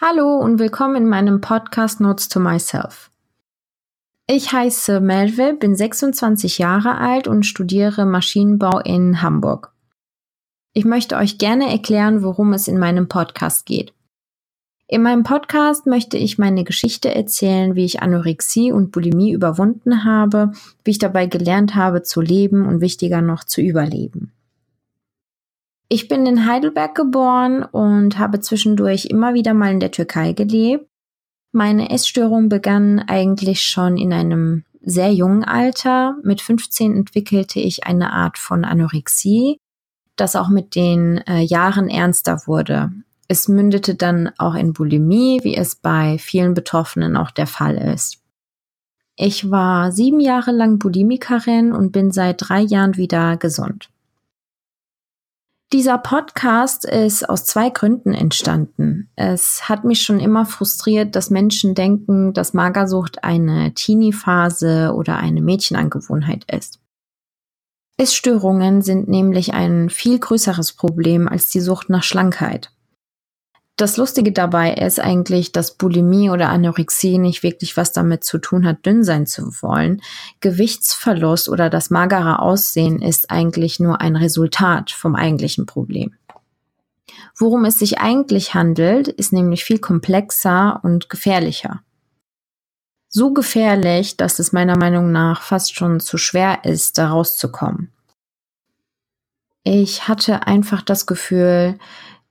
Hallo und willkommen in meinem Podcast Notes to Myself. Ich heiße Melve, bin 26 Jahre alt und studiere Maschinenbau in Hamburg. Ich möchte euch gerne erklären, worum es in meinem Podcast geht. In meinem Podcast möchte ich meine Geschichte erzählen, wie ich Anorexie und Bulimie überwunden habe, wie ich dabei gelernt habe zu leben und wichtiger noch zu überleben. Ich bin in Heidelberg geboren und habe zwischendurch immer wieder mal in der Türkei gelebt. Meine Essstörung begann eigentlich schon in einem sehr jungen Alter. Mit 15 entwickelte ich eine Art von Anorexie, das auch mit den äh, Jahren ernster wurde. Es mündete dann auch in Bulimie, wie es bei vielen Betroffenen auch der Fall ist. Ich war sieben Jahre lang Bulimikerin und bin seit drei Jahren wieder gesund. Dieser Podcast ist aus zwei Gründen entstanden. Es hat mich schon immer frustriert, dass Menschen denken, dass Magersucht eine Teenie-Phase oder eine Mädchenangewohnheit ist. Essstörungen sind nämlich ein viel größeres Problem als die Sucht nach Schlankheit. Das Lustige dabei ist eigentlich, dass Bulimie oder Anorexie nicht wirklich was damit zu tun hat, dünn sein zu wollen. Gewichtsverlust oder das magere Aussehen ist eigentlich nur ein Resultat vom eigentlichen Problem. Worum es sich eigentlich handelt, ist nämlich viel komplexer und gefährlicher. So gefährlich, dass es meiner Meinung nach fast schon zu schwer ist, da rauszukommen. Ich hatte einfach das Gefühl,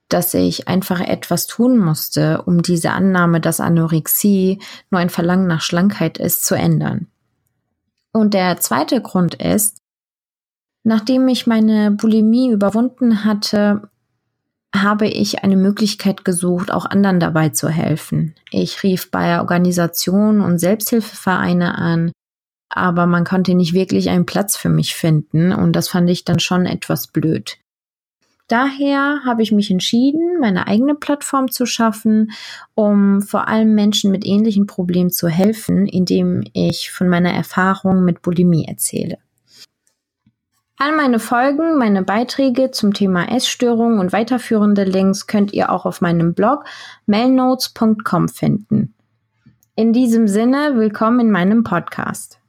dass ich einfach etwas tun musste, um diese Annahme, dass Anorexie nur ein Verlangen nach Schlankheit ist, zu ändern. Und der zweite Grund ist, nachdem ich meine Bulimie überwunden hatte, habe ich eine Möglichkeit gesucht, auch anderen dabei zu helfen. Ich rief bei Organisationen und Selbsthilfevereine an, aber man konnte nicht wirklich einen Platz für mich finden und das fand ich dann schon etwas blöd. Daher habe ich mich entschieden, meine eigene Plattform zu schaffen, um vor allem Menschen mit ähnlichen Problemen zu helfen, indem ich von meiner Erfahrung mit Bulimie erzähle. All meine Folgen, meine Beiträge zum Thema Essstörungen und weiterführende Links könnt ihr auch auf meinem Blog mailnotes.com finden. In diesem Sinne, willkommen in meinem Podcast.